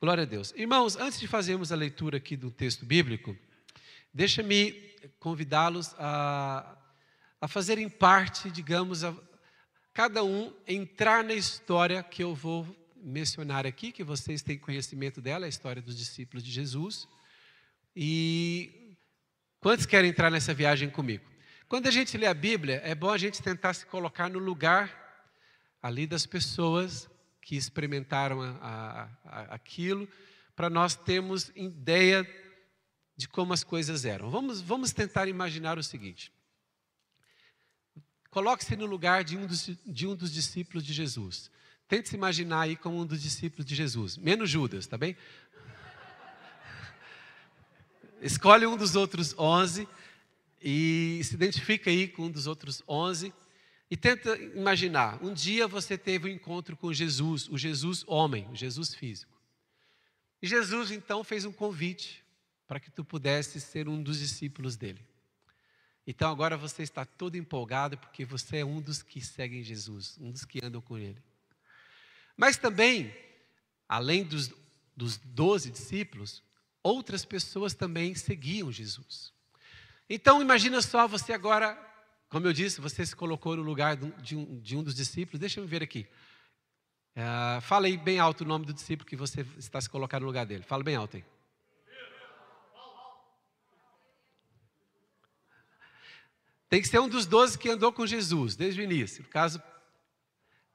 Glória a Deus. Irmãos, antes de fazermos a leitura aqui do texto bíblico, deixa-me convidá-los a, a fazerem parte, digamos, a, cada um entrar na história que eu vou mencionar aqui, que vocês têm conhecimento dela, a história dos discípulos de Jesus. E quantos querem entrar nessa viagem comigo? Quando a gente lê a Bíblia, é bom a gente tentar se colocar no lugar ali das pessoas que experimentaram a, a, aquilo, para nós termos ideia de como as coisas eram. Vamos, vamos tentar imaginar o seguinte: coloque-se no lugar de um, dos, de um dos discípulos de Jesus. Tente se imaginar aí como um dos discípulos de Jesus, menos Judas, tá bem? Escolhe um dos outros onze e se identifica aí com um dos outros onze e tenta imaginar, um dia você teve um encontro com Jesus, o Jesus homem, o Jesus físico. E Jesus então fez um convite para que tu pudesse ser um dos discípulos dele. Então agora você está todo empolgado porque você é um dos que seguem Jesus, um dos que andam com ele. Mas também, além dos, dos doze discípulos, outras pessoas também seguiam Jesus. Então imagina só você agora como eu disse, você se colocou no lugar de um, de um dos discípulos. Deixa eu ver aqui. Uh, fala aí bem alto o nome do discípulo que você está se colocando no lugar dele. Fala bem alto aí. Tem que ser um dos doze que andou com Jesus desde o início. No caso,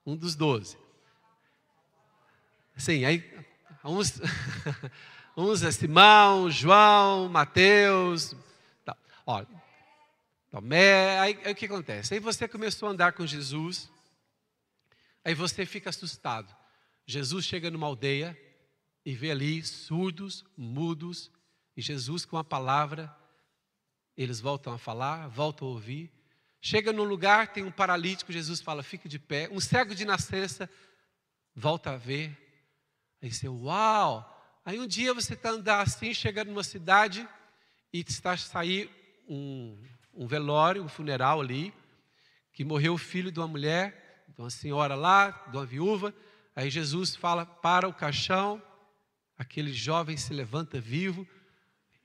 um dos doze. Sim, aí uns, uns é Simão, João, Mateus. Tá. Olha, Tomé, aí, aí o que acontece? Aí você começou a andar com Jesus, aí você fica assustado. Jesus chega numa aldeia e vê ali surdos, mudos, e Jesus com a palavra, eles voltam a falar, voltam a ouvir. Chega num lugar, tem um paralítico, Jesus fala, fique de pé. Um cego de nascença volta a ver. Aí você, uau! Aí um dia você está andando assim, chega numa cidade e está sair um, um velório, um funeral ali, que morreu o filho de uma mulher, de uma senhora lá, de uma viúva. Aí Jesus fala para o caixão, aquele jovem se levanta vivo,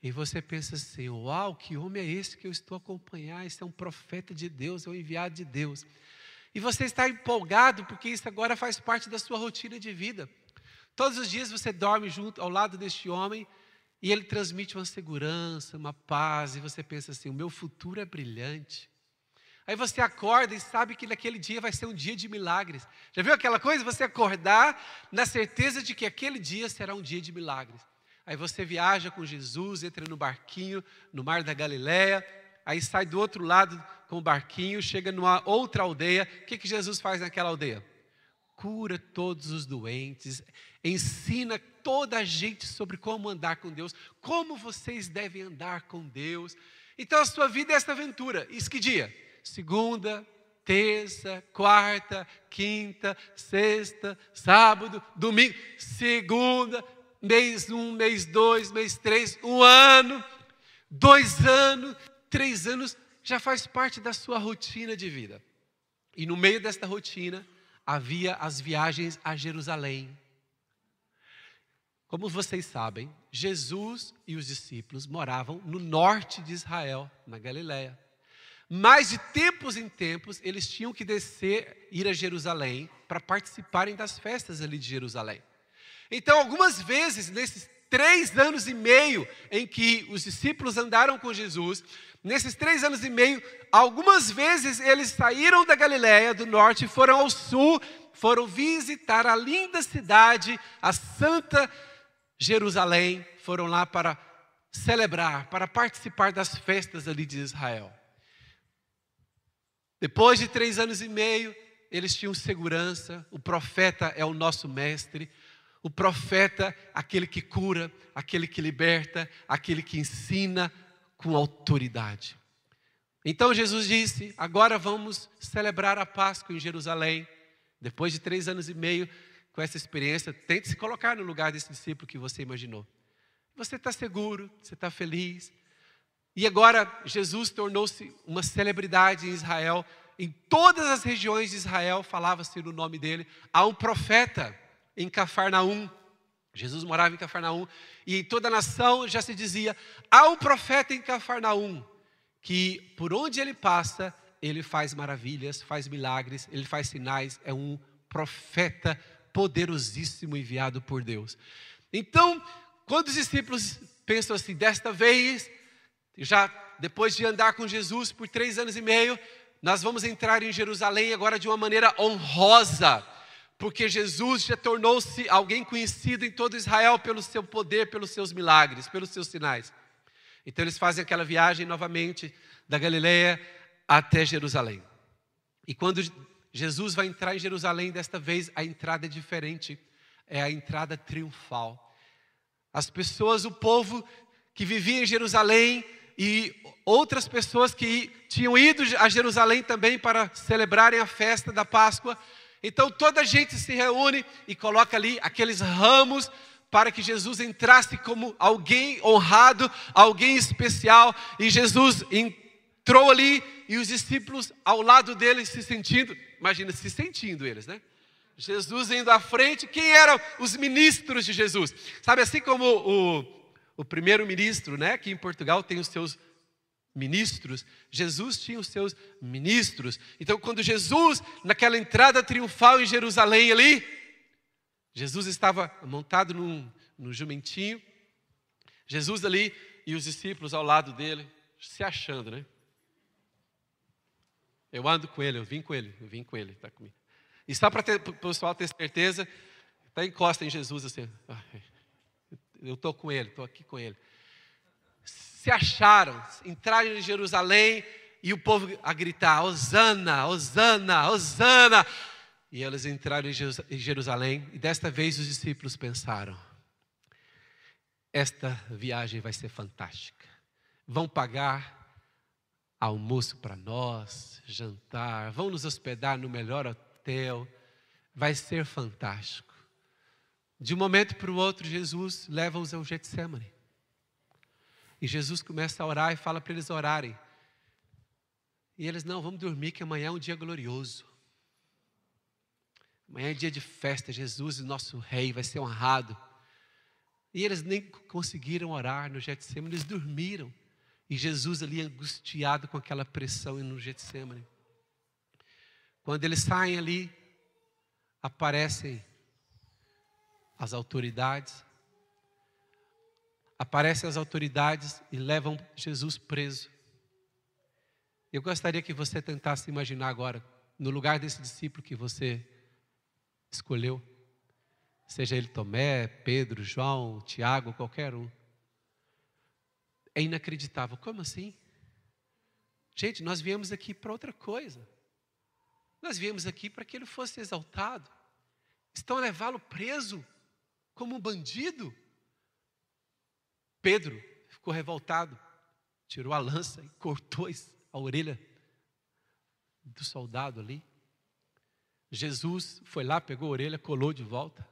e você pensa assim: uau, que homem é esse que eu estou a acompanhar? Esse é um profeta de Deus, é um enviado de Deus. E você está empolgado porque isso agora faz parte da sua rotina de vida. Todos os dias você dorme junto ao lado deste homem e ele transmite uma segurança, uma paz, e você pensa assim: o meu futuro é brilhante. Aí você acorda e sabe que naquele dia vai ser um dia de milagres. Já viu aquela coisa? Você acordar na certeza de que aquele dia será um dia de milagres. Aí você viaja com Jesus, entra no barquinho, no mar da Galileia, aí sai do outro lado com o barquinho, chega numa outra aldeia. O que, que Jesus faz naquela aldeia? Cura todos os doentes, ensina toda a gente sobre como andar com Deus, como vocês devem andar com Deus. Então a sua vida é esta aventura. Isso que dia? Segunda, terça, quarta, quinta, sexta, sábado, domingo, segunda, mês um, mês dois, mês três, um ano, dois anos, três anos, já faz parte da sua rotina de vida. E no meio desta rotina havia as viagens a Jerusalém. Como vocês sabem, Jesus e os discípulos moravam no norte de Israel, na Galiléia. Mas de tempos em tempos, eles tinham que descer, ir a Jerusalém, para participarem das festas ali de Jerusalém. Então, algumas vezes, nesses três anos e meio em que os discípulos andaram com Jesus, nesses três anos e meio, algumas vezes eles saíram da Galiléia, do norte, foram ao sul, foram visitar a linda cidade, a santa Jerusalém, foram lá para celebrar, para participar das festas ali de Israel. Depois de três anos e meio, eles tinham segurança. O profeta é o nosso mestre. O profeta, aquele que cura, aquele que liberta, aquele que ensina com autoridade. Então Jesus disse: agora vamos celebrar a Páscoa em Jerusalém. Depois de três anos e meio, com essa experiência, tente se colocar no lugar desse discípulo que você imaginou. Você está seguro, você está feliz. E agora Jesus tornou-se uma celebridade em Israel. Em todas as regiões de Israel falava-se no nome dele. Há um profeta em Cafarnaum. Jesus morava em Cafarnaum e em toda a nação já se dizia: há um profeta em Cafarnaum que por onde ele passa, ele faz maravilhas, faz milagres, ele faz sinais, é um profeta poderosíssimo enviado por Deus. Então, quando os discípulos pensam assim, desta vez, já depois de andar com Jesus por três anos e meio, nós vamos entrar em Jerusalém agora de uma maneira honrosa porque Jesus já tornou-se alguém conhecido em todo Israel pelo seu poder, pelos seus milagres, pelos seus sinais. Então eles fazem aquela viagem novamente da Galileia até Jerusalém. E quando Jesus vai entrar em Jerusalém, desta vez a entrada é diferente, é a entrada triunfal. As pessoas, o povo que vivia em Jerusalém e outras pessoas que tinham ido a Jerusalém também para celebrarem a festa da Páscoa, então toda a gente se reúne e coloca ali aqueles ramos para que Jesus entrasse como alguém honrado, alguém especial, e Jesus entrou ali e os discípulos ao lado dele se sentindo, imagina se sentindo eles, né? Jesus indo à frente, quem eram os ministros de Jesus? Sabe assim como o, o primeiro ministro, né, que em Portugal tem os seus ministros, Jesus tinha os seus ministros. Então, quando Jesus, naquela entrada triunfal em Jerusalém ali, Jesus estava montado num, num jumentinho, Jesus ali e os discípulos ao lado dele, se achando, né? Eu ando com ele, eu vim com ele, eu vim com ele, está comigo. E só para o pessoal ter certeza, até encosta em Jesus assim, eu estou com ele, estou aqui com ele se acharam, entraram em Jerusalém e o povo a gritar: Hosana, Hosana, Hosana. E eles entraram em Jerusalém e desta vez os discípulos pensaram: esta viagem vai ser fantástica. Vão pagar almoço para nós, jantar, vão nos hospedar no melhor hotel. Vai ser fantástico. De um momento para o outro, Jesus leva-os ao Getsemane. E Jesus começa a orar e fala para eles orarem. E eles, não, vamos dormir, que amanhã é um dia glorioso. Amanhã é dia de festa, Jesus, nosso rei, vai ser honrado. E eles nem conseguiram orar no Getsemane, eles dormiram. E Jesus ali angustiado com aquela pressão no Getsemane. Quando eles saem ali, aparecem as autoridades, aparecem as autoridades e levam Jesus preso. Eu gostaria que você tentasse imaginar agora, no lugar desse discípulo que você escolheu, seja ele Tomé, Pedro, João, Tiago, qualquer um. É inacreditável. Como assim? Gente, nós viemos aqui para outra coisa. Nós viemos aqui para que ele fosse exaltado. Estão a levá-lo preso como um bandido? Pedro ficou revoltado, tirou a lança e cortou a orelha do soldado ali. Jesus foi lá, pegou a orelha, colou de volta,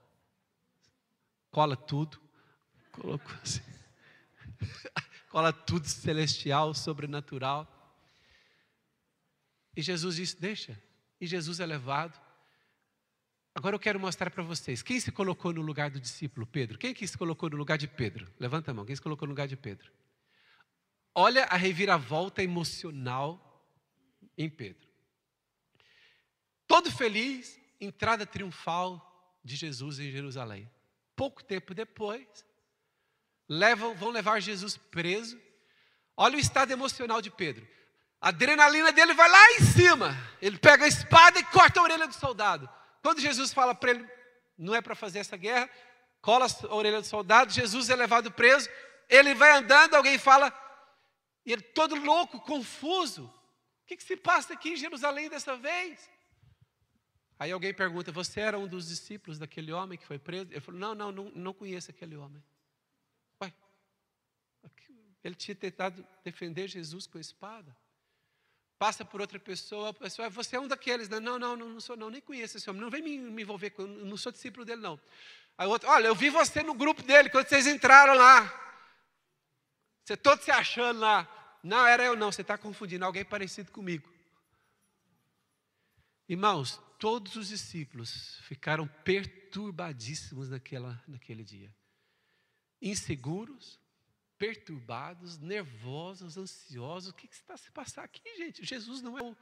cola tudo, colocou assim, cola tudo celestial, sobrenatural. E Jesus disse: Deixa. E Jesus é levado Agora eu quero mostrar para vocês. Quem se colocou no lugar do discípulo Pedro? Quem que se colocou no lugar de Pedro? Levanta a mão. Quem se colocou no lugar de Pedro? Olha a reviravolta emocional em Pedro. Todo feliz, entrada triunfal de Jesus em Jerusalém. Pouco tempo depois, levam, vão levar Jesus preso. Olha o estado emocional de Pedro. A adrenalina dele vai lá em cima. Ele pega a espada e corta a orelha do soldado. Quando Jesus fala para ele, não é para fazer essa guerra, cola a orelha do soldado, Jesus é levado preso, ele vai andando, alguém fala, e ele todo louco, confuso. O que, que se passa aqui em Jerusalém dessa vez? Aí alguém pergunta: Você era um dos discípulos daquele homem que foi preso? Ele falou: Não, não, não, não conheço aquele homem. Ele tinha tentado defender Jesus com a espada passa por outra pessoa, a pessoa, você é um daqueles, né? não, não, não, não sou não, nem conheço esse homem, não vem me, me envolver com, não sou discípulo dele não. Aí outro, olha, eu vi você no grupo dele, quando vocês entraram lá, você todo se achando lá, não, era eu não, você está confundindo, alguém parecido comigo. Irmãos, todos os discípulos ficaram perturbadíssimos naquela, naquele dia. Inseguros, perturbados, nervosos, ansiosos. O que, está se passar aqui, gente? Jesus não é o,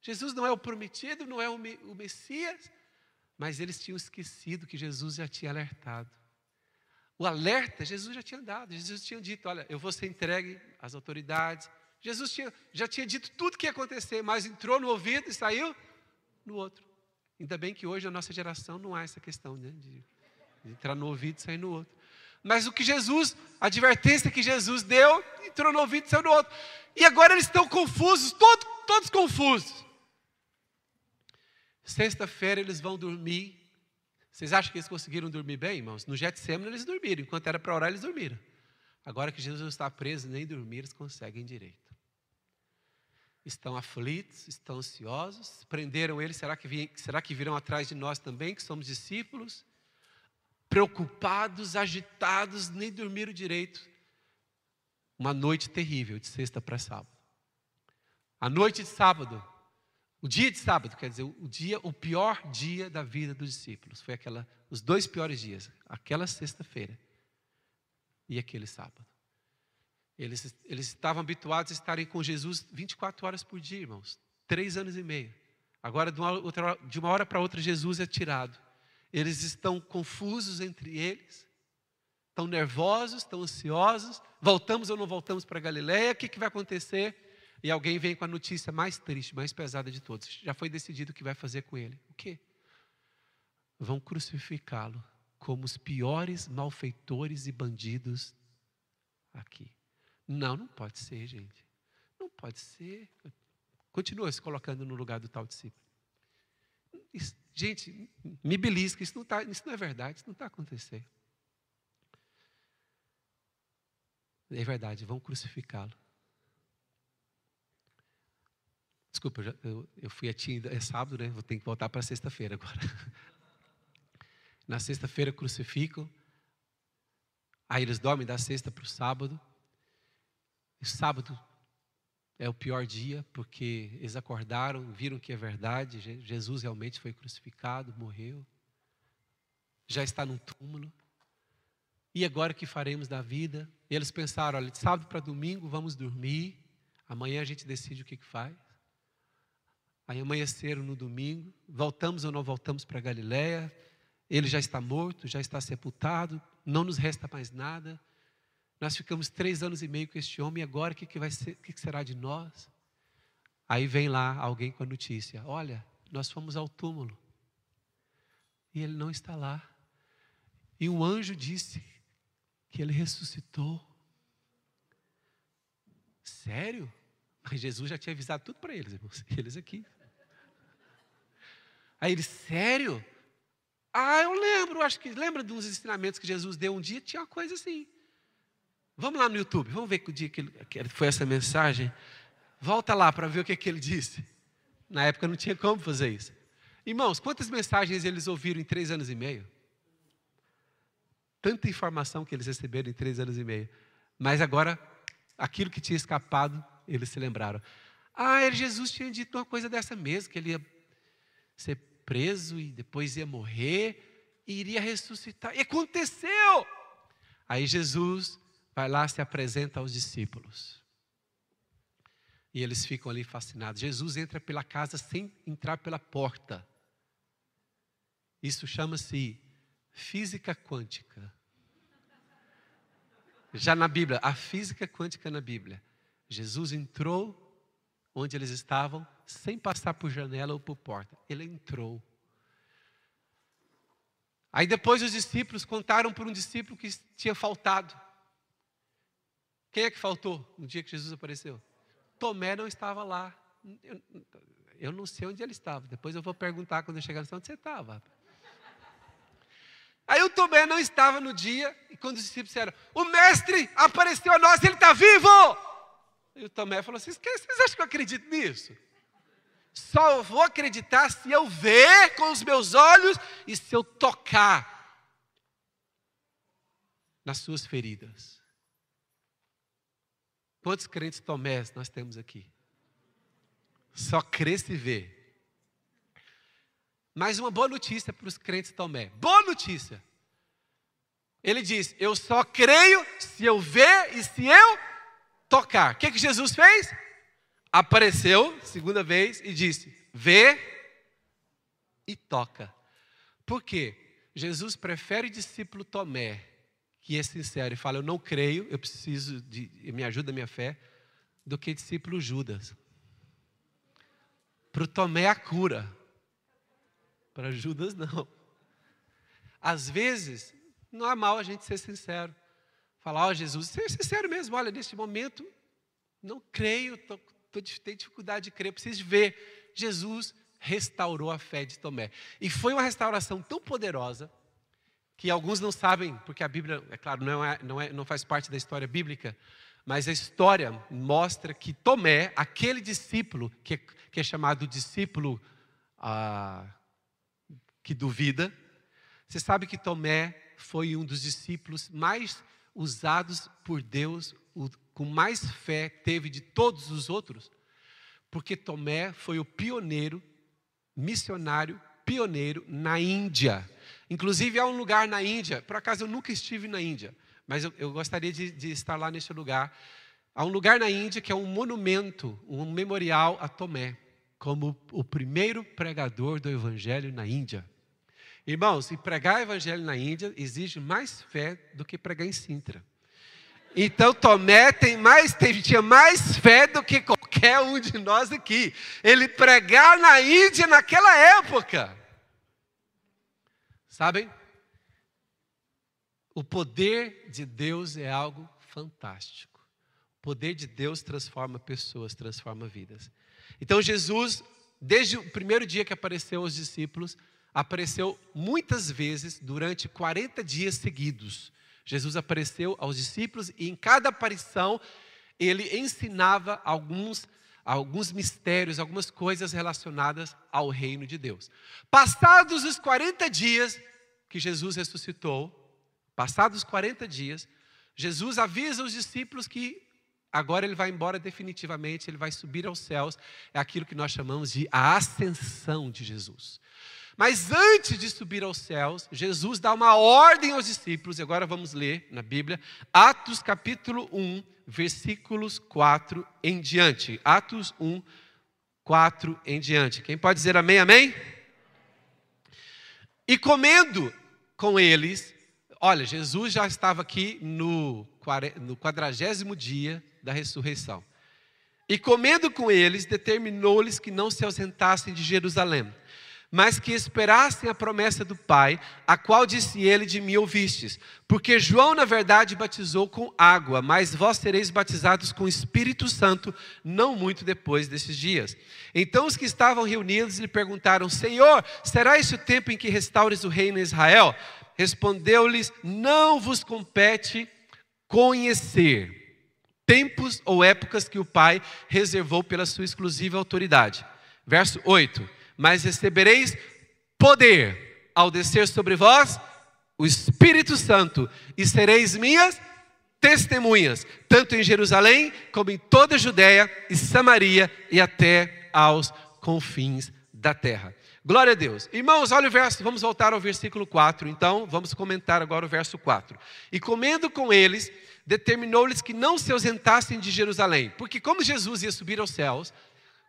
Jesus não é o prometido, não é o, o Messias, mas eles tinham esquecido que Jesus já tinha alertado. O alerta, Jesus já tinha dado, Jesus tinha dito: Olha, eu vou ser entregue às autoridades. Jesus tinha, já tinha dito tudo o que ia acontecer, mas entrou no ouvido e saiu no outro. Ainda bem que hoje a nossa geração não há essa questão né, de, de entrar no ouvido e sair no outro. Mas o que Jesus, a advertência que Jesus deu, entrou no ouvido e saiu no outro. E agora eles estão confusos, todo, todos confusos. Sexta-feira eles vão dormir. Vocês acham que eles conseguiram dormir bem, irmãos? No Getsemane eles dormiram, enquanto era para orar eles dormiram. Agora que Jesus está preso, nem dormir eles conseguem direito. Estão aflitos, estão ansiosos, prenderam ele, será que, será que virão atrás de nós também, que somos discípulos? Preocupados, agitados, nem dormiram direito. Uma noite terrível, de sexta para sábado. A noite de sábado, o dia de sábado, quer dizer, o dia, o pior dia da vida dos discípulos, foi aquela, os dois piores dias, aquela sexta-feira e aquele sábado. Eles, eles estavam habituados a estarem com Jesus 24 horas por dia, irmãos, três anos e meio. Agora, de uma, de uma hora para outra, Jesus é tirado. Eles estão confusos entre eles, estão nervosos, estão ansiosos. Voltamos ou não voltamos para Galiléia? O que, que vai acontecer? E alguém vem com a notícia mais triste, mais pesada de todos. Já foi decidido o que vai fazer com ele. O quê? Vão crucificá-lo como os piores malfeitores e bandidos aqui. Não, não pode ser, gente. Não pode ser. Continua se colocando no lugar do tal discípulo. Isso, gente, me belisca, isso não, tá, isso não é verdade, isso não está acontecendo. É verdade, vão crucificá-lo. Desculpa, eu, já, eu, eu, fui a ti, é sábado, né? Vou ter que voltar para sexta-feira agora. Na sexta-feira crucificam, aí eles dormem da sexta para o sábado. E sábado é o pior dia, porque eles acordaram, viram que é verdade, Jesus realmente foi crucificado, morreu, já está num túmulo. E agora o que faremos da vida? E eles pensaram: olha, de sábado para domingo vamos dormir, amanhã a gente decide o que, que faz. Aí amanheceram no domingo, voltamos ou não voltamos para Galiléia, ele já está morto, já está sepultado, não nos resta mais nada. Nós ficamos três anos e meio com este homem, e agora o que, que, vai ser, que, que será de nós? Aí vem lá alguém com a notícia: olha, nós fomos ao túmulo. E ele não está lá. E um anjo disse que ele ressuscitou. Sério? Mas Jesus já tinha avisado tudo para eles, irmãos. Eles aqui. Aí ele, sério? Ah, eu lembro, acho que lembra de uns ensinamentos que Jesus deu um dia, tinha uma coisa assim. Vamos lá no YouTube, vamos ver que dia que, foi essa mensagem. Volta lá para ver o que, que ele disse. Na época não tinha como fazer isso. Irmãos, quantas mensagens eles ouviram em três anos e meio? Tanta informação que eles receberam em três anos e meio. Mas agora, aquilo que tinha escapado, eles se lembraram. Ah, Jesus tinha dito uma coisa dessa mesmo, que ele ia ser preso e depois ia morrer e iria ressuscitar. E aconteceu! Aí Jesus vai lá, se apresenta aos discípulos. E eles ficam ali fascinados. Jesus entra pela casa sem entrar pela porta. Isso chama-se física quântica. Já na Bíblia, a física quântica na Bíblia. Jesus entrou onde eles estavam, sem passar por janela ou por porta. Ele entrou. Aí depois os discípulos contaram por um discípulo que tinha faltado. Quem é que faltou no dia que Jesus apareceu? Tomé não estava lá. Eu, eu não sei onde ele estava. Depois eu vou perguntar quando eu chegar onde você estava. Aí o Tomé não estava no dia, e quando os discípulos disseram, o mestre apareceu a nós, ele está vivo! E o Tomé falou assim: vocês acham que eu acredito nisso? Só vou acreditar se eu ver com os meus olhos e se eu tocar nas suas feridas. Quantos crentes Tomés nós temos aqui? Só crê se vê. Mas uma boa notícia para os crentes Tomé. Boa notícia. Ele diz: Eu só creio se eu ver e se eu tocar. O que, que Jesus fez? Apareceu, segunda vez, e disse: Vê e toca. Por quê? Jesus prefere discípulo Tomé, que é sincero e fala: Eu não creio, eu preciso de. Me ajuda a minha fé, do que discípulo Judas. Para o Tomé a cura, para Judas não. Às vezes, não é mal a gente ser sincero. Falar, ó oh, Jesus, ser sincero mesmo, olha, neste momento, não creio, tô, tô, tenho dificuldade de crer, preciso ver. Jesus restaurou a fé de Tomé. E foi uma restauração tão poderosa que alguns não sabem, porque a Bíblia, é claro, não, é, não, é, não faz parte da história bíblica, mas a história mostra que Tomé, aquele discípulo, que, que é chamado discípulo ah, que duvida, você sabe que Tomé foi um dos discípulos mais usados por Deus, o, com mais fé teve de todos os outros, porque Tomé foi o pioneiro, missionário pioneiro na Índia. Inclusive, há um lugar na Índia, por acaso eu nunca estive na Índia, mas eu, eu gostaria de, de estar lá nesse lugar. Há um lugar na Índia que é um monumento, um memorial a Tomé, como o primeiro pregador do Evangelho na Índia. Irmãos, e pregar evangelho na Índia exige mais fé do que pregar em Sintra. Então Tomé tem mais, tinha mais fé do que qualquer um de nós aqui. Ele pregar na Índia naquela época. Sabem? O poder de Deus é algo fantástico. O poder de Deus transforma pessoas, transforma vidas. Então Jesus, desde o primeiro dia que apareceu aos discípulos, apareceu muitas vezes durante 40 dias seguidos. Jesus apareceu aos discípulos e em cada aparição ele ensinava alguns alguns mistérios, algumas coisas relacionadas ao reino de Deus. Passados os 40 dias que Jesus ressuscitou, passados os 40 dias, Jesus avisa os discípulos que agora ele vai embora definitivamente, ele vai subir aos céus. É aquilo que nós chamamos de a ascensão de Jesus. Mas antes de subir aos céus, Jesus dá uma ordem aos discípulos, e agora vamos ler na Bíblia, Atos capítulo 1, versículos 4 em diante. Atos 1, 4 em diante. Quem pode dizer amém, amém? E comendo com eles, olha, Jesus já estava aqui no quadragésimo dia da ressurreição. E comendo com eles, determinou-lhes que não se ausentassem de Jerusalém mas que esperassem a promessa do Pai, a qual disse ele: De mim ouvistes. Porque João, na verdade, batizou com água, mas vós sereis batizados com o Espírito Santo, não muito depois desses dias. Então os que estavam reunidos lhe perguntaram: Senhor, será esse o tempo em que restaures o reino em Israel? Respondeu-lhes: Não vos compete conhecer tempos ou épocas que o Pai reservou pela sua exclusiva autoridade. Verso 8 mas recebereis poder ao descer sobre vós o Espírito Santo, e sereis minhas testemunhas, tanto em Jerusalém como em toda a Judéia e Samaria e até aos confins da terra. Glória a Deus. Irmãos, olha o verso, vamos voltar ao versículo 4, então, vamos comentar agora o verso 4. E comendo com eles, determinou-lhes que não se ausentassem de Jerusalém, porque como Jesus ia subir aos céus,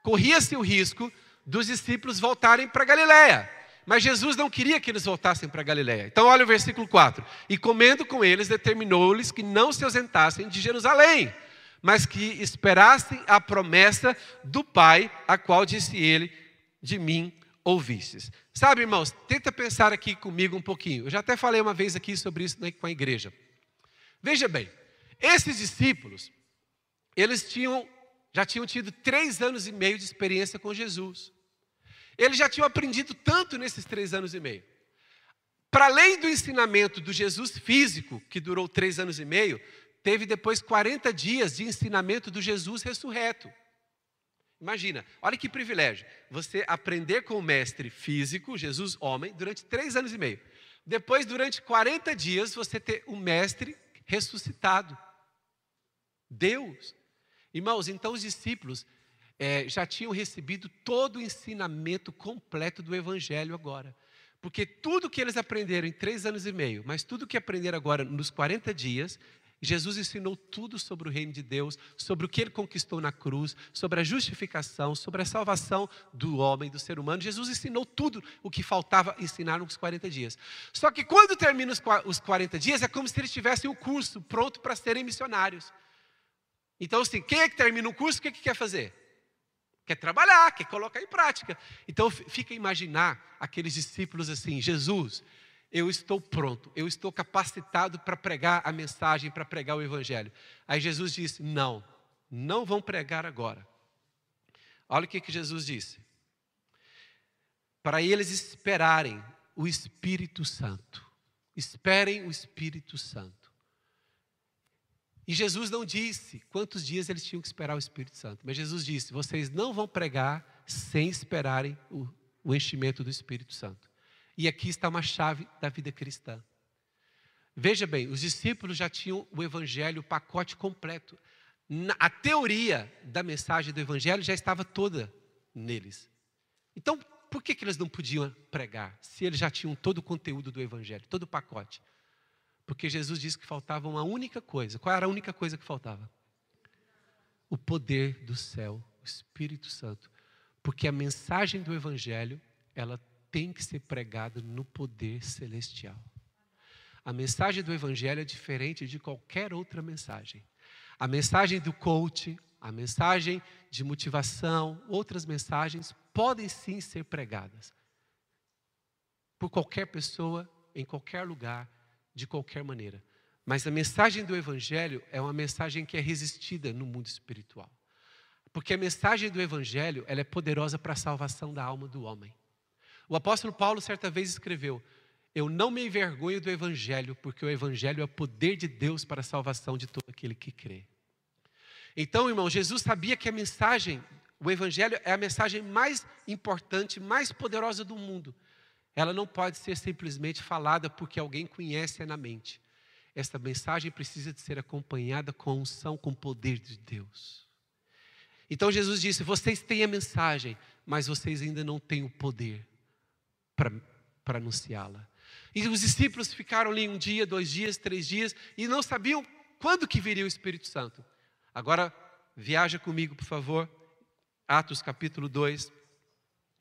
corria-se o risco dos discípulos voltarem para Galiléia. Mas Jesus não queria que eles voltassem para Galiléia. Então olha o versículo 4. E comendo com eles, determinou-lhes que não se ausentassem de Jerusalém, mas que esperassem a promessa do Pai, a qual disse ele: De mim ouvistes. Sabe, irmãos, tenta pensar aqui comigo um pouquinho. Eu já até falei uma vez aqui sobre isso com a igreja. Veja bem, esses discípulos, eles tinham já tinham tido três anos e meio de experiência com Jesus. Eles já tinham aprendido tanto nesses três anos e meio. Para além do ensinamento do Jesus físico, que durou três anos e meio, teve depois 40 dias de ensinamento do Jesus ressurreto. Imagina, olha que privilégio. Você aprender com o mestre físico, Jesus homem, durante três anos e meio. Depois, durante 40 dias, você ter o mestre ressuscitado. Deus. Irmãos, então os discípulos, é, já tinham recebido todo o ensinamento completo do Evangelho agora. Porque tudo que eles aprenderam em três anos e meio, mas tudo que aprenderam agora nos 40 dias, Jesus ensinou tudo sobre o reino de Deus, sobre o que ele conquistou na cruz, sobre a justificação, sobre a salvação do homem, do ser humano. Jesus ensinou tudo o que faltava ensinar nos 40 dias. Só que quando termina os 40 dias, é como se eles tivessem o curso pronto para serem missionários. Então, assim, quem é que termina o curso, o que, é que quer fazer? Quer trabalhar, quer colocar em prática. Então, fica a imaginar aqueles discípulos assim: Jesus, eu estou pronto, eu estou capacitado para pregar a mensagem, para pregar o Evangelho. Aí Jesus disse: Não, não vão pregar agora. Olha o que, que Jesus disse: Para eles esperarem o Espírito Santo. Esperem o Espírito Santo. E Jesus não disse quantos dias eles tinham que esperar o Espírito Santo, mas Jesus disse: Vocês não vão pregar sem esperarem o, o enchimento do Espírito Santo. E aqui está uma chave da vida cristã. Veja bem, os discípulos já tinham o evangelho, o pacote completo. A teoria da mensagem do evangelho já estava toda neles. Então, por que, que eles não podiam pregar, se eles já tinham todo o conteúdo do evangelho, todo o pacote? Porque Jesus disse que faltava uma única coisa. Qual era a única coisa que faltava? O poder do céu, o Espírito Santo. Porque a mensagem do evangelho, ela tem que ser pregado no poder celestial. A mensagem do Evangelho é diferente de qualquer outra mensagem. A mensagem do coach, a mensagem de motivação, outras mensagens podem sim ser pregadas por qualquer pessoa, em qualquer lugar, de qualquer maneira. Mas a mensagem do Evangelho é uma mensagem que é resistida no mundo espiritual. Porque a mensagem do Evangelho ela é poderosa para a salvação da alma do homem. O apóstolo Paulo, certa vez, escreveu: Eu não me envergonho do Evangelho, porque o Evangelho é o poder de Deus para a salvação de todo aquele que crê. Então, irmão, Jesus sabia que a mensagem, o Evangelho é a mensagem mais importante, mais poderosa do mundo. Ela não pode ser simplesmente falada porque alguém conhece na mente. Esta mensagem precisa de ser acompanhada com unção, com o poder de Deus. Então Jesus disse: Vocês têm a mensagem, mas vocês ainda não têm o poder para anunciá-la. E os discípulos ficaram ali um dia, dois dias, três dias e não sabiam quando que viria o Espírito Santo. Agora, viaja comigo, por favor. Atos capítulo 2,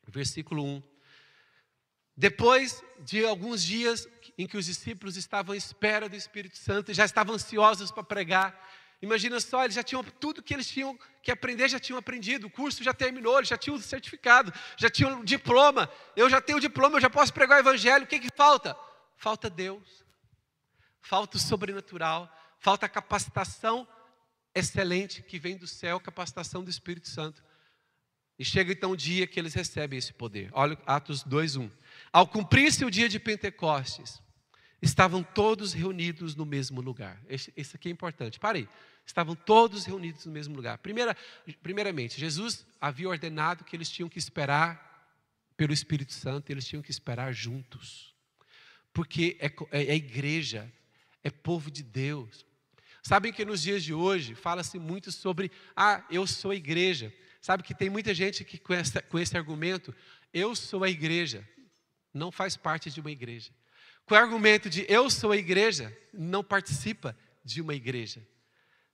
versículo 1. Depois de alguns dias em que os discípulos estavam à espera do Espírito Santo, e já estavam ansiosos para pregar, Imagina só, eles já tinham tudo que eles tinham que aprender, já tinham aprendido, o curso já terminou, eles já tinham o certificado, já tinham o diploma. Eu já tenho o diploma, eu já posso pregar o evangelho. O que, que falta? Falta Deus, falta o sobrenatural, falta a capacitação excelente que vem do céu, capacitação do Espírito Santo. E chega então o dia que eles recebem esse poder. Olha Atos 2:1. Ao cumprir-se o dia de Pentecostes, estavam todos reunidos no mesmo lugar. Esse aqui é importante. Pare aí. Estavam todos reunidos no mesmo lugar. Primeira, primeiramente, Jesus havia ordenado que eles tinham que esperar pelo Espírito Santo, eles tinham que esperar juntos. Porque é, é, é igreja, é povo de Deus. Sabem que nos dias de hoje fala-se muito sobre, ah, eu sou a igreja. Sabe que tem muita gente que com, essa, com esse argumento, eu sou a igreja, não faz parte de uma igreja. Com o argumento de eu sou a igreja, não participa de uma igreja.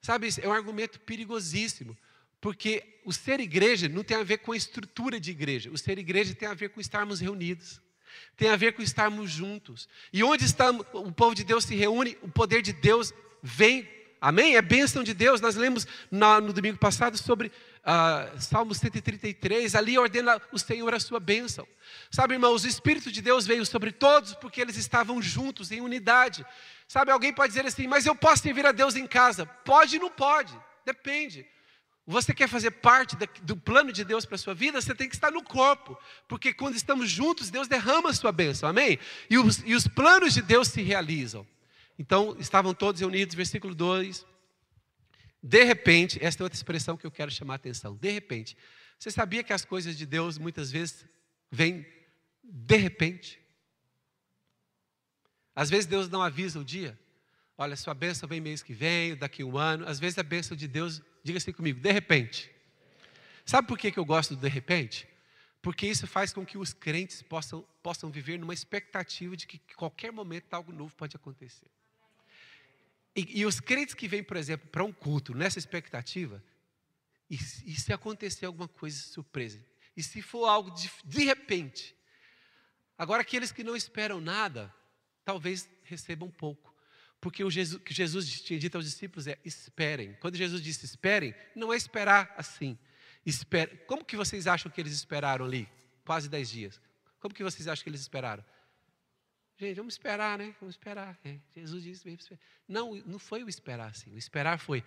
Sabe, é um argumento perigosíssimo, porque o ser igreja não tem a ver com a estrutura de igreja, o ser igreja tem a ver com estarmos reunidos, tem a ver com estarmos juntos. E onde está, o povo de Deus se reúne, o poder de Deus vem Amém? É bênção de Deus. Nós lemos no domingo passado sobre uh, Salmo 133. Ali ordena o Senhor a sua bênção. Sabe, irmãos, o Espírito de Deus veio sobre todos porque eles estavam juntos, em unidade. Sabe, alguém pode dizer assim, mas eu posso servir a Deus em casa? Pode e não pode, depende. Você quer fazer parte do plano de Deus para a sua vida? Você tem que estar no corpo, porque quando estamos juntos, Deus derrama a sua bênção, amém? E os, e os planos de Deus se realizam. Então, estavam todos reunidos, versículo 2. De repente, esta é outra expressão que eu quero chamar a atenção. De repente. Você sabia que as coisas de Deus muitas vezes vêm de repente? Às vezes Deus não avisa o dia. Olha, sua bênção vem mês que vem, daqui um ano. Às vezes a bênção de Deus, diga assim comigo, de repente. Sabe por que, que eu gosto do de repente? Porque isso faz com que os crentes possam, possam viver numa expectativa de que qualquer momento algo novo pode acontecer. E, e os crentes que vêm, por exemplo, para um culto nessa expectativa, e, e, se acontecer alguma coisa surpresa? E se for algo de, de repente? Agora, aqueles que não esperam nada, talvez recebam pouco. Porque o Jesus, que Jesus tinha dito aos discípulos é: esperem. Quando Jesus disse esperem, não é esperar assim. Espera. Como que vocês acham que eles esperaram ali? Quase dez dias. Como que vocês acham que eles esperaram? Gente, vamos esperar, né? Vamos esperar. É, Jesus disse, esperar. Não, não foi o esperar assim. O esperar foi,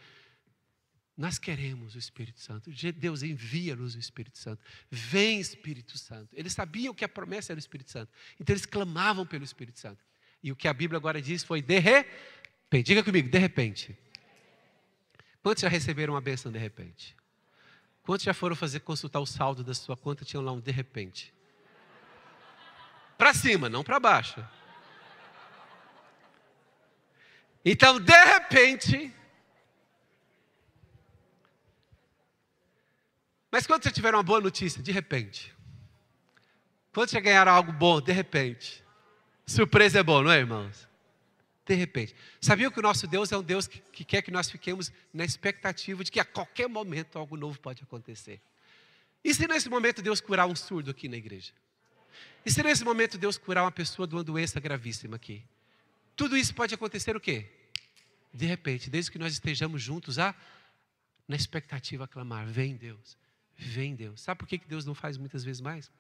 nós queremos o Espírito Santo. Deus envia-nos o Espírito Santo. Vem Espírito Santo. Eles sabiam que a promessa era o Espírito Santo. Então eles clamavam pelo Espírito Santo. E o que a Bíblia agora diz foi de repente. Diga comigo, de repente. Quantos já receberam uma bênção de repente? Quantos já foram fazer consultar o saldo da sua conta tinham lá um de repente? Para cima, não para baixo. Então, de repente. Mas quando você tiver uma boa notícia, de repente. Quando você ganhar algo bom, de repente. Surpresa é bom, não é, irmãos? De repente. Sabia que o nosso Deus é um Deus que, que quer que nós fiquemos na expectativa de que a qualquer momento algo novo pode acontecer? E se nesse momento Deus curar um surdo aqui na igreja? E se nesse momento Deus curar uma pessoa de uma doença gravíssima aqui? Tudo isso pode acontecer o quê? De repente, desde que nós estejamos juntos, ah, na expectativa a clamar: Vem Deus, vem Deus. Sabe por que Deus não faz muitas vezes mais?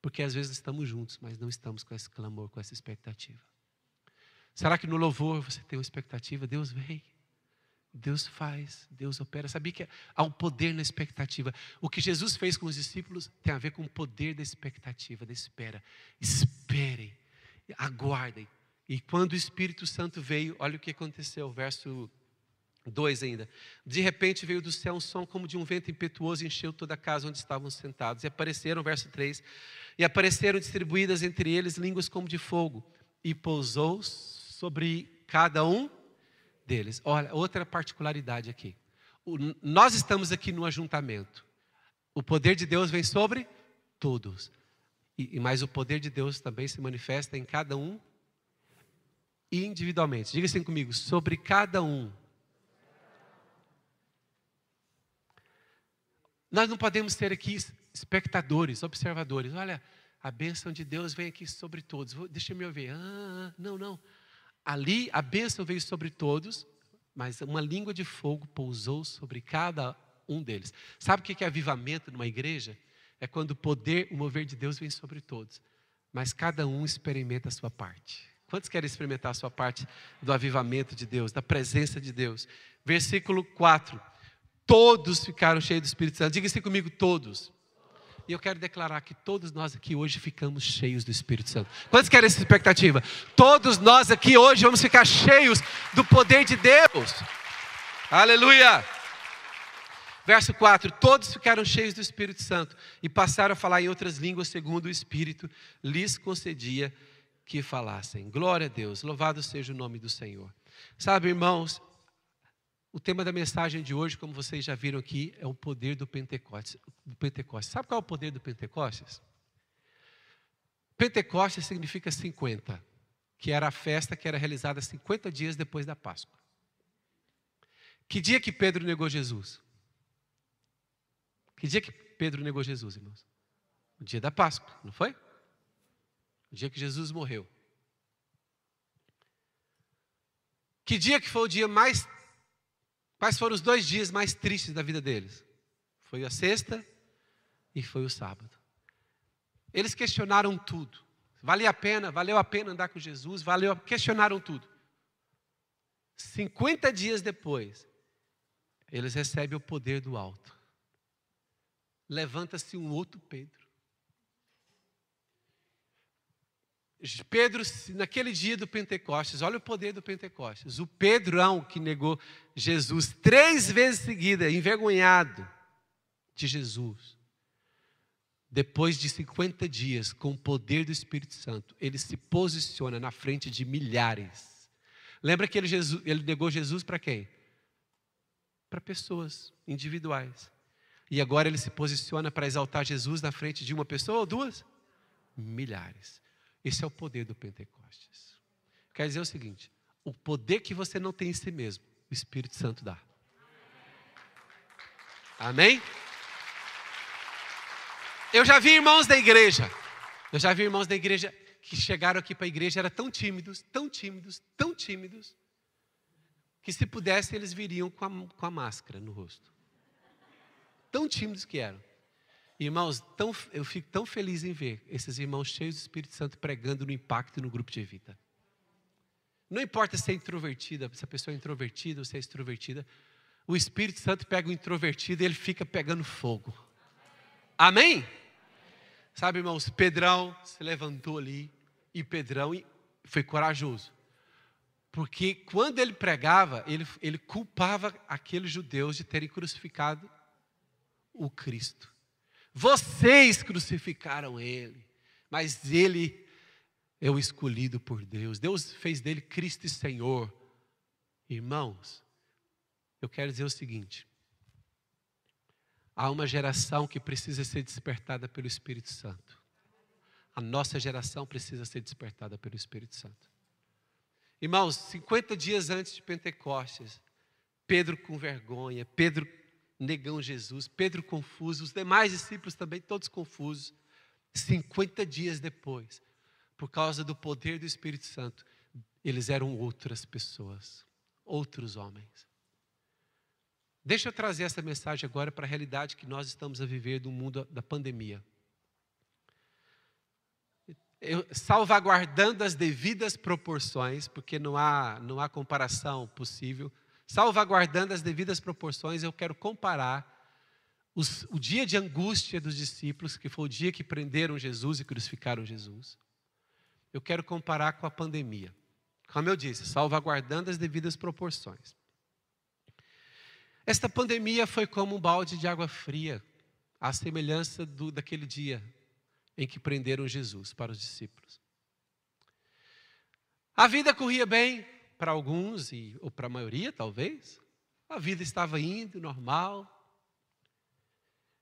Porque às vezes estamos juntos, mas não estamos com esse clamor, com essa expectativa. Será que no louvor você tem uma expectativa? Deus vem. Deus faz, Deus opera. Sabia que há um poder na expectativa. O que Jesus fez com os discípulos tem a ver com o poder da expectativa, da espera. Esperem, aguardem. E quando o Espírito Santo veio, olha o que aconteceu, verso 2 ainda. De repente veio do céu um som como de um vento impetuoso e encheu toda a casa onde estavam sentados. E apareceram, verso 3, e apareceram distribuídas entre eles línguas como de fogo, e pousou sobre cada um deles. Olha, outra particularidade aqui. O, nós estamos aqui no ajuntamento. O poder de Deus vem sobre todos. E, mas o poder de Deus também se manifesta em cada um individualmente. Diga assim comigo, sobre cada um. Nós não podemos ser aqui espectadores, observadores. Olha, a bênção de Deus vem aqui sobre todos. Deixa eu me ouvir. Ah, não, não. Ali a bênção veio sobre todos, mas uma língua de fogo pousou sobre cada um deles. Sabe o que é avivamento numa igreja? É quando o poder, o mover de Deus vem sobre todos, mas cada um experimenta a sua parte. Quantos querem experimentar a sua parte do avivamento de Deus, da presença de Deus? Versículo 4. Todos ficaram cheios do Espírito Santo. Diga assim comigo, todos. E eu quero declarar que todos nós aqui hoje ficamos cheios do Espírito Santo. Quantos querem essa expectativa? Todos nós aqui hoje vamos ficar cheios do poder de Deus. Aleluia! Verso 4: Todos ficaram cheios do Espírito Santo e passaram a falar em outras línguas, segundo o Espírito lhes concedia que falassem. Glória a Deus, louvado seja o nome do Senhor. Sabe, irmãos, o tema da mensagem de hoje, como vocês já viram aqui, é o poder do Pentecostes. Do Pentecostes. Sabe qual é o poder do Pentecostes? Pentecostes significa 50, que era a festa que era realizada 50 dias depois da Páscoa. Que dia que Pedro negou Jesus? Que dia que Pedro negou Jesus, irmãos? O dia da Páscoa, não foi? O dia que Jesus morreu. Que dia que foi o dia mais. Quais foram os dois dias mais tristes da vida deles? Foi a sexta e foi o sábado. Eles questionaram tudo. Valia a pena, valeu a pena andar com Jesus, valeu, questionaram tudo. 50 dias depois, eles recebem o poder do alto. Levanta-se um outro Pedro. Pedro, naquele dia do Pentecostes, olha o poder do Pentecostes. O Pedrão que negou Jesus três vezes seguida, envergonhado de Jesus. Depois de 50 dias, com o poder do Espírito Santo, ele se posiciona na frente de milhares. Lembra que ele, Jesus, ele negou Jesus para quem? Para pessoas individuais. E agora ele se posiciona para exaltar Jesus na frente de uma pessoa ou duas? Milhares. Esse é o poder do Pentecostes. Quer dizer o seguinte: o poder que você não tem em si mesmo, o Espírito Santo dá. Amém? Eu já vi irmãos da igreja, eu já vi irmãos da igreja que chegaram aqui para a igreja, eram tão tímidos, tão tímidos, tão tímidos, que se pudesse eles viriam com a, com a máscara no rosto. Tão tímidos que eram. Irmãos, tão, eu fico tão feliz em ver esses irmãos cheios do Espírito Santo pregando no impacto no grupo de vida. Não importa se é introvertida, se a pessoa é introvertida ou se é extrovertida, o Espírito Santo pega o introvertido e ele fica pegando fogo. Amém? Sabe, irmãos, Pedrão se levantou ali e Pedrão foi corajoso. Porque quando ele pregava, ele, ele culpava aqueles judeus de terem crucificado o Cristo. Vocês crucificaram ele, mas ele é o escolhido por Deus. Deus fez dele Cristo e Senhor. Irmãos, eu quero dizer o seguinte: há uma geração que precisa ser despertada pelo Espírito Santo. A nossa geração precisa ser despertada pelo Espírito Santo. Irmãos, 50 dias antes de Pentecostes, Pedro com vergonha, Pedro negão Jesus, Pedro confuso, os demais discípulos também todos confusos. 50 dias depois, por causa do poder do Espírito Santo, eles eram outras pessoas, outros homens. Deixa eu trazer essa mensagem agora para a realidade que nós estamos a viver do mundo da pandemia. Eu, salvaguardando as devidas proporções, porque não há, não há comparação possível, salvaguardando as devidas proporções, eu quero comparar os, o dia de angústia dos discípulos, que foi o dia que prenderam Jesus e crucificaram Jesus, eu quero comparar com a pandemia. Como eu disse, salvaguardando as devidas proporções. Esta pandemia foi como um balde de água fria, à semelhança do, daquele dia em que prenderam Jesus para os discípulos. A vida corria bem para alguns, e, ou para a maioria, talvez. A vida estava indo normal.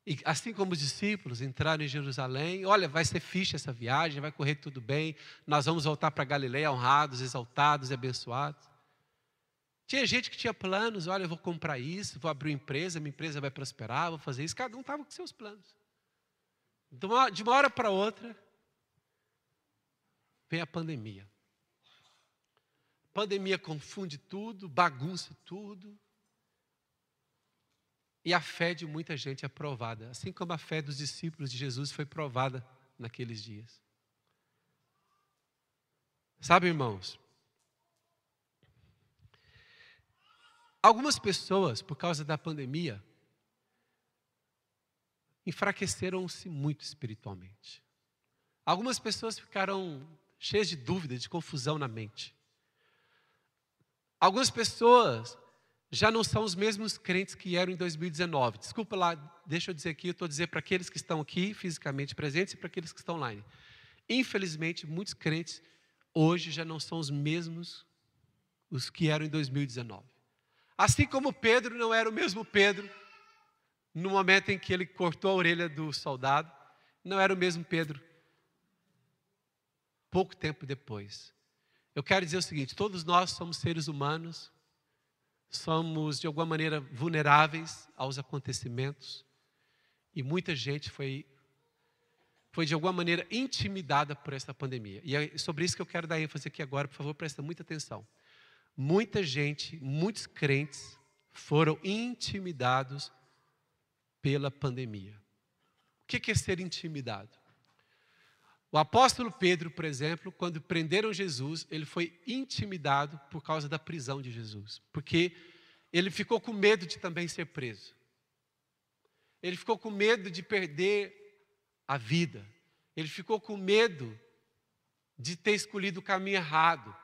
E assim como os discípulos entraram em Jerusalém, olha, vai ser ficha essa viagem, vai correr tudo bem, nós vamos voltar para Galileia honrados, exaltados e abençoados. Tinha gente que tinha planos, olha, eu vou comprar isso, vou abrir uma empresa, minha empresa vai prosperar, vou fazer isso. Cada um estava com seus planos. De uma, de uma hora para outra, vem a pandemia. Pandemia confunde tudo, bagunça tudo. E a fé de muita gente é provada, assim como a fé dos discípulos de Jesus foi provada naqueles dias. Sabe, irmãos? Algumas pessoas, por causa da pandemia, enfraqueceram-se muito espiritualmente. Algumas pessoas ficaram cheias de dúvidas, de confusão na mente. Algumas pessoas já não são os mesmos crentes que eram em 2019. Desculpa lá, deixa eu dizer aqui, eu estou dizendo para aqueles que estão aqui fisicamente presentes e para aqueles que estão online. Infelizmente, muitos crentes hoje já não são os mesmos os que eram em 2019. Assim como Pedro não era o mesmo Pedro no momento em que ele cortou a orelha do soldado, não era o mesmo Pedro pouco tempo depois. Eu quero dizer o seguinte: todos nós somos seres humanos somos de alguma maneira vulneráveis aos acontecimentos e muita gente foi foi de alguma maneira intimidada por essa pandemia. E é sobre isso que eu quero dar ênfase aqui agora, por favor, presta muita atenção. Muita gente, muitos crentes foram intimidados pela pandemia. O que é ser intimidado? O apóstolo Pedro, por exemplo, quando prenderam Jesus, ele foi intimidado por causa da prisão de Jesus, porque ele ficou com medo de também ser preso. Ele ficou com medo de perder a vida. Ele ficou com medo de ter escolhido o caminho errado.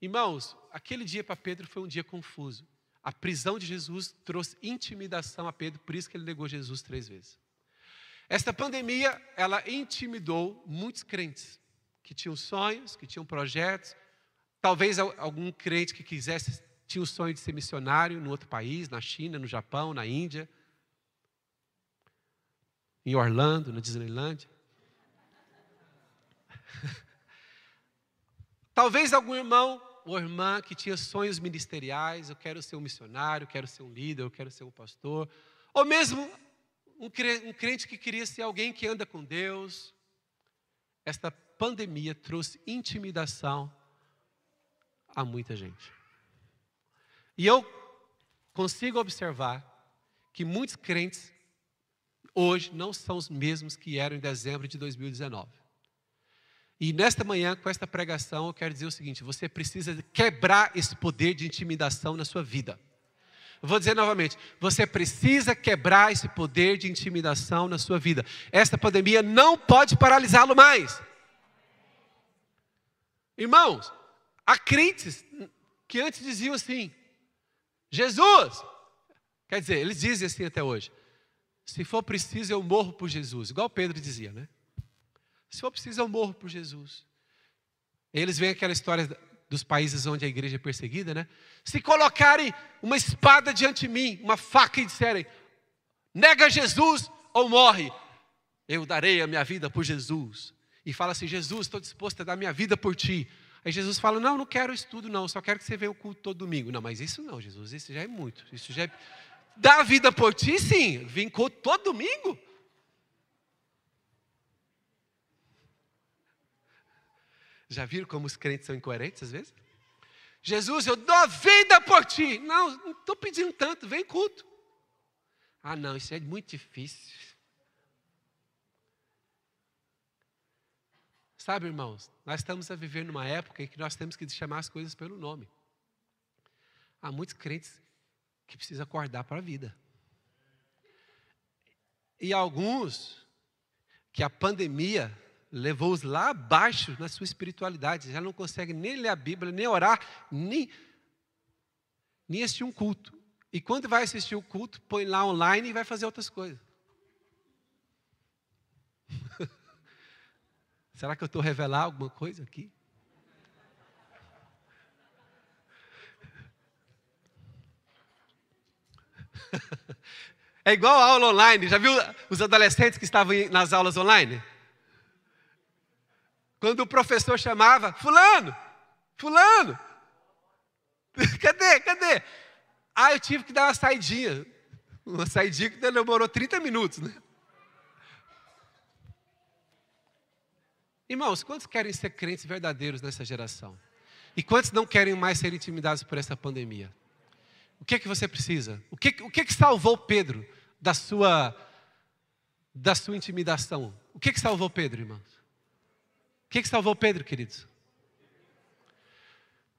Irmãos, aquele dia para Pedro foi um dia confuso. A prisão de Jesus trouxe intimidação a Pedro, por isso que ele negou Jesus três vezes. Esta pandemia, ela intimidou muitos crentes que tinham sonhos, que tinham projetos. Talvez algum crente que quisesse, tinha o sonho de ser missionário no outro país, na China, no Japão, na Índia. em Orlando, na Disneyland. Talvez algum irmão ou irmã que tinha sonhos ministeriais, eu quero ser um missionário, eu quero ser um líder, eu quero ser um pastor, ou mesmo um crente que queria ser alguém que anda com Deus. Esta pandemia trouxe intimidação a muita gente. E eu consigo observar que muitos crentes hoje não são os mesmos que eram em dezembro de 2019. E nesta manhã, com esta pregação, eu quero dizer o seguinte: você precisa quebrar esse poder de intimidação na sua vida. Vou dizer novamente: você precisa quebrar esse poder de intimidação na sua vida. Esta pandemia não pode paralisá-lo mais. Irmãos, há crentes que antes diziam assim: Jesus, quer dizer, eles dizem assim até hoje: se for preciso, eu morro por Jesus, igual Pedro dizia, né? Se for preciso, eu morro por Jesus. Eles veem aquela história dos países onde a igreja é perseguida, né? Se colocarem uma espada diante de mim, uma faca e disserem: nega Jesus ou morre, eu darei a minha vida por Jesus. E fala assim: Jesus, estou disposto a dar minha vida por ti. Aí Jesus fala: Não, não quero isso tudo, não, só quero que você venha ao culto todo domingo. Não, mas isso não, Jesus, isso já é muito. Isso já é. Dar a vida por ti, sim. Vem culto todo domingo. Já viram como os crentes são incoerentes às vezes? Jesus, eu dou a vida por ti. Não, não estou pedindo tanto, vem culto. Ah, não, isso é muito difícil. Sabe, irmãos, nós estamos a viver numa época em que nós temos que chamar as coisas pelo nome. Há muitos crentes que precisam acordar para a vida. E alguns que a pandemia levou-os lá abaixo na sua espiritualidade, já não conseguem nem ler a Bíblia, nem orar, nem, nem assistir um culto. E quando vai assistir o culto, põe lá online e vai fazer outras coisas. Será que eu estou revelando alguma coisa aqui? É igual a aula online. Já viu os adolescentes que estavam nas aulas online? Quando o professor chamava, Fulano, Fulano, cadê, cadê? Ah, eu tive que dar uma saidinha. Uma saidinha que demorou 30 minutos, né? Irmãos, quantos querem ser crentes verdadeiros nessa geração? E quantos não querem mais ser intimidados por essa pandemia? O que é que você precisa? O que, o que, é que salvou Pedro da sua, da sua intimidação? O que, é que salvou Pedro, irmãos? Que, que salvou Pedro, queridos?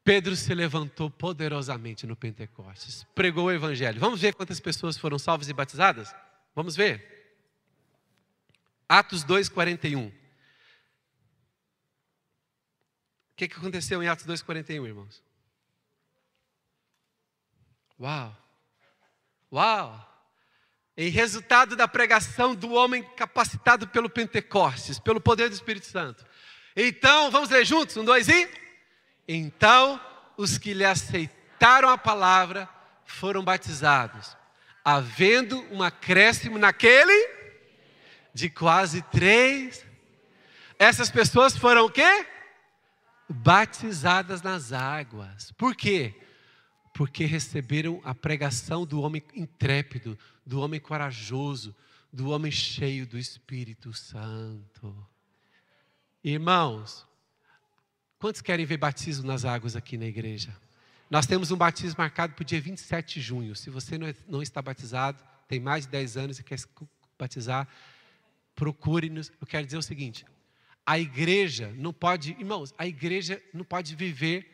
Pedro se levantou poderosamente no Pentecostes, pregou o Evangelho. Vamos ver quantas pessoas foram salvas e batizadas? Vamos ver. Atos 2,41. O que, que aconteceu em Atos 2,41, irmãos? Uau! Uau! Em resultado da pregação do homem capacitado pelo Pentecostes, pelo poder do Espírito Santo, então, vamos ler juntos? Um, dois e. Então, os que lhe aceitaram a palavra foram batizados, havendo um acréscimo naquele de quase três. Essas pessoas foram o quê? Batizadas nas águas. Por quê? Porque receberam a pregação do homem intrépido, do homem corajoso, do homem cheio do Espírito Santo. Irmãos, quantos querem ver batismo nas águas aqui na igreja? Nós temos um batismo marcado para o dia 27 de junho. Se você não, é, não está batizado, tem mais de 10 anos e quer se batizar, procure-nos. Eu quero dizer o seguinte: a igreja não pode, irmãos, a igreja não pode viver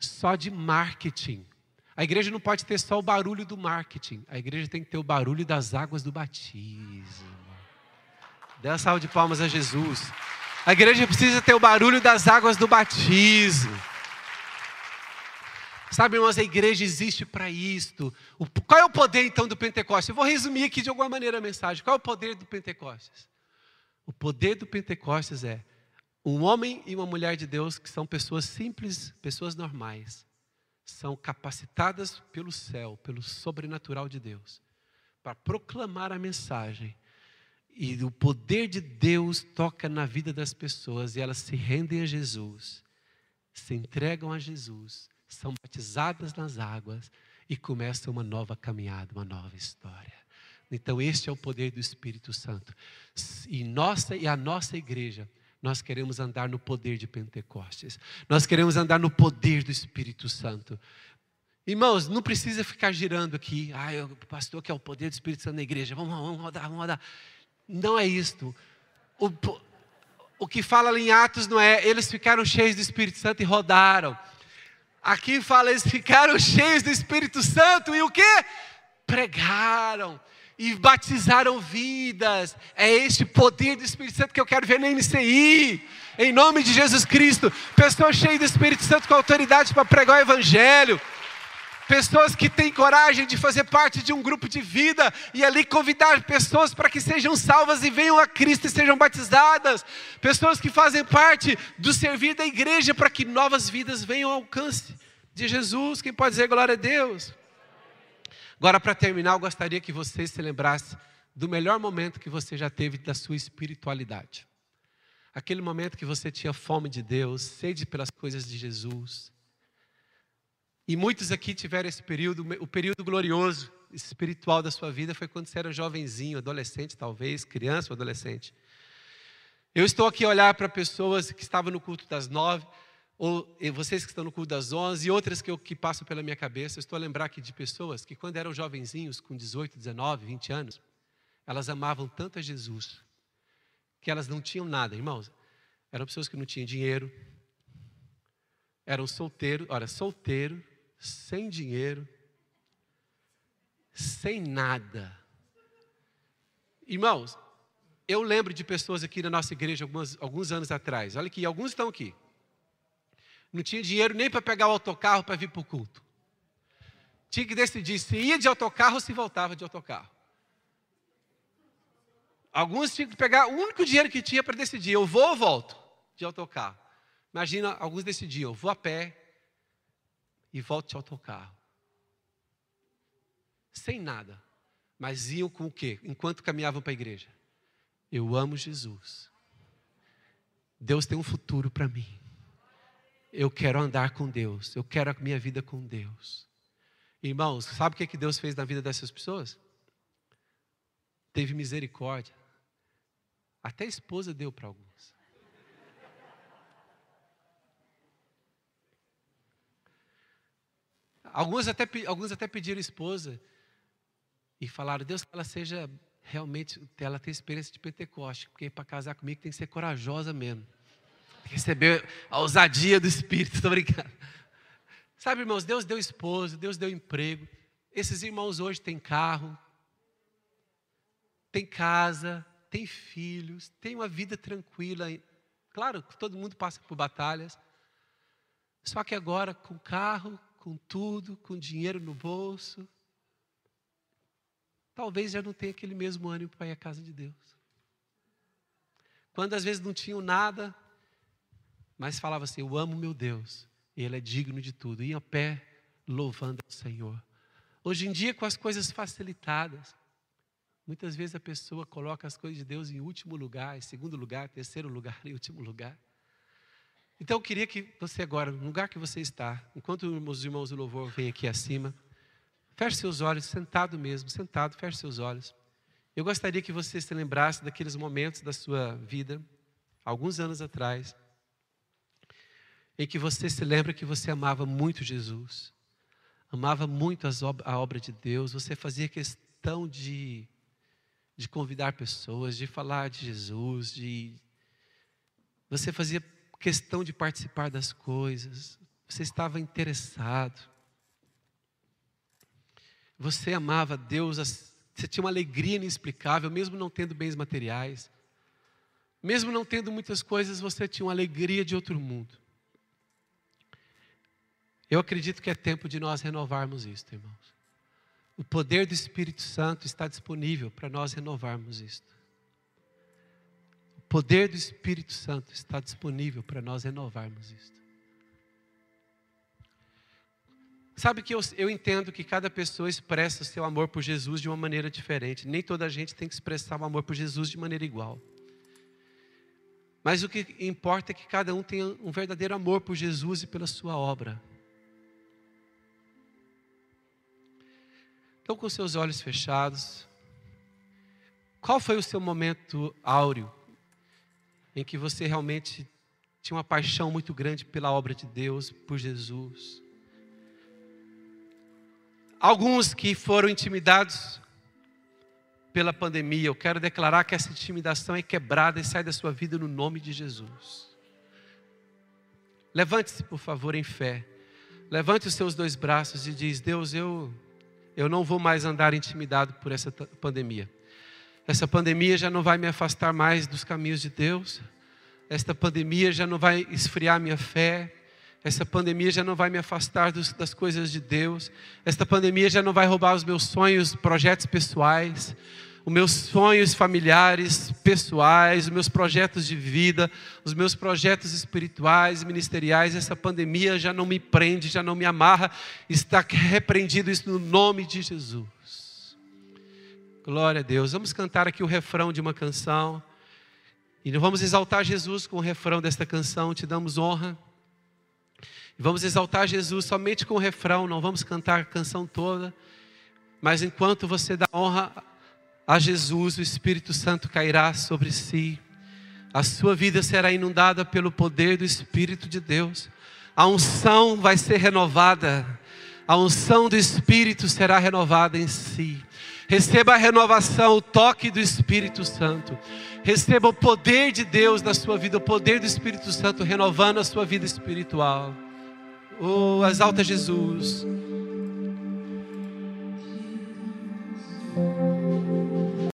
só de marketing. A igreja não pode ter só o barulho do marketing. A igreja tem que ter o barulho das águas do batismo. Dê uma salva de palmas a Jesus. A igreja precisa ter o barulho das águas do batismo. Sabe, irmãos, a igreja existe para isto. O, qual é o poder então do Pentecostes? Eu vou resumir aqui de alguma maneira a mensagem. Qual é o poder do Pentecostes? O poder do Pentecostes é um homem e uma mulher de Deus que são pessoas simples, pessoas normais, são capacitadas pelo céu, pelo sobrenatural de Deus, para proclamar a mensagem E o poder de Deus toca na vida das pessoas e elas se rendem a Jesus, se entregam a Jesus, são batizadas nas águas e começa uma nova caminhada, uma nova história. Então, este é o poder do Espírito Santo. E nossa e a nossa igreja, nós queremos andar no poder de Pentecostes. Nós queremos andar no poder do Espírito Santo. Irmãos, não precisa ficar girando aqui. Ah, o pastor quer o poder do Espírito Santo na igreja. Vamos, vamos rodar, vamos rodar. Não é isto. O, o que fala em Atos não é eles ficaram cheios do Espírito Santo e rodaram. Aqui fala eles ficaram cheios do Espírito Santo e o que? Pregaram e batizaram vidas. É este poder do Espírito Santo que eu quero ver na MCI. Em nome de Jesus Cristo. Pessoas cheias do Espírito Santo com autoridade para pregar o Evangelho. Pessoas que têm coragem de fazer parte de um grupo de vida e ali convidar pessoas para que sejam salvas e venham a Cristo e sejam batizadas. Pessoas que fazem parte do servir da igreja para que novas vidas venham ao alcance de Jesus. Quem pode dizer glória a Deus? Agora, para terminar, eu gostaria que você se lembrasse do melhor momento que você já teve da sua espiritualidade. Aquele momento que você tinha fome de Deus, sede pelas coisas de Jesus. E muitos aqui tiveram esse período, o período glorioso espiritual da sua vida foi quando você era jovenzinho, adolescente talvez, criança ou adolescente. Eu estou aqui a olhar para pessoas que estavam no culto das nove, ou vocês que estão no culto das 11 e outras que, eu, que passam pela minha cabeça, eu estou a lembrar aqui de pessoas que quando eram jovenzinhos, com 18, 19, 20 anos, elas amavam tanto a Jesus, que elas não tinham nada, irmãos. Eram pessoas que não tinham dinheiro, eram solteiros, olha, solteiro, sem dinheiro, sem nada. Irmãos, eu lembro de pessoas aqui na nossa igreja alguns, alguns anos atrás, olha aqui, alguns estão aqui não tinha dinheiro nem para pegar o autocarro para vir para o culto. Tinha que decidir se ia de autocarro ou se voltava de autocarro. Alguns tinham que pegar o único dinheiro que tinha para decidir: eu vou ou volto de autocarro. Imagina, alguns decidiam: eu vou a pé e volto de autocarro. Sem nada. Mas iam com o quê? Enquanto caminhavam para a igreja. Eu amo Jesus. Deus tem um futuro para mim. Eu quero andar com Deus. Eu quero a minha vida com Deus. Irmãos, sabe o que, que Deus fez na vida dessas pessoas? Teve misericórdia. Até a esposa deu para alguns. Alguns até, alguns até pediram esposa e falaram, Deus, que ela seja realmente, ela tem experiência de Pentecoste, porque para casar comigo tem que ser corajosa mesmo receber a ousadia do Espírito, estou brincando. Sabe, irmãos, Deus deu esposo, Deus deu emprego. Esses irmãos hoje têm carro, têm casa, têm filhos, têm uma vida tranquila. Claro, todo mundo passa por batalhas. Só que agora, com carro, com tudo, com dinheiro no bolso, talvez já não tenha aquele mesmo ânimo para ir à casa de Deus. Quando às vezes não tinham nada, mas falava assim: Eu amo meu Deus, e Ele é digno de tudo. Ia a pé louvando ao Senhor. Hoje em dia, com as coisas facilitadas, muitas vezes a pessoa coloca as coisas de Deus em último lugar, em segundo lugar, terceiro lugar, em último lugar. Então eu queria que você agora, no lugar que você está, enquanto os irmãos do louvor vêm aqui acima, feche seus olhos, sentado mesmo, sentado, feche seus olhos. Eu gostaria que você se lembrasse daqueles momentos da sua vida, alguns anos atrás, em que você se lembra que você amava muito Jesus, amava muito a obra de Deus, você fazia questão de, de convidar pessoas, de falar de Jesus, de você fazia questão de participar das coisas, você estava interessado. Você amava Deus, você tinha uma alegria inexplicável, mesmo não tendo bens materiais. Mesmo não tendo muitas coisas, você tinha uma alegria de outro mundo. Eu acredito que é tempo de nós renovarmos isto, irmãos. O poder do Espírito Santo está disponível para nós renovarmos isto. Poder do Espírito Santo está disponível para nós renovarmos isto. Sabe que eu, eu entendo que cada pessoa expressa o seu amor por Jesus de uma maneira diferente. Nem toda a gente tem que expressar o amor por Jesus de maneira igual. Mas o que importa é que cada um tenha um verdadeiro amor por Jesus e pela sua obra. Então, com seus olhos fechados, qual foi o seu momento áureo em que você realmente tinha uma paixão muito grande pela obra de Deus, por Jesus? Alguns que foram intimidados pela pandemia, eu quero declarar que essa intimidação é quebrada e sai da sua vida no nome de Jesus. Levante-se, por favor, em fé. Levante os seus dois braços e diz: Deus, eu, eu não vou mais andar intimidado por essa pandemia. Essa pandemia já não vai me afastar mais dos caminhos de Deus. Esta pandemia já não vai esfriar minha fé. Essa pandemia já não vai me afastar dos, das coisas de Deus. Esta pandemia já não vai roubar os meus sonhos, projetos pessoais, os meus sonhos familiares, pessoais, os meus projetos de vida, os meus projetos espirituais, ministeriais. Essa pandemia já não me prende, já não me amarra. Está repreendido isso no nome de Jesus. Glória a Deus. Vamos cantar aqui o refrão de uma canção. E vamos exaltar Jesus com o refrão desta canção. Te damos honra. Vamos exaltar Jesus somente com o refrão. Não vamos cantar a canção toda. Mas enquanto você dá honra a Jesus, o Espírito Santo cairá sobre si. A sua vida será inundada pelo poder do Espírito de Deus. A unção vai ser renovada. A unção do Espírito será renovada em si. Receba a renovação, o toque do Espírito Santo. Receba o poder de Deus na sua vida, o poder do Espírito Santo renovando a sua vida espiritual. Oh, exalta Jesus.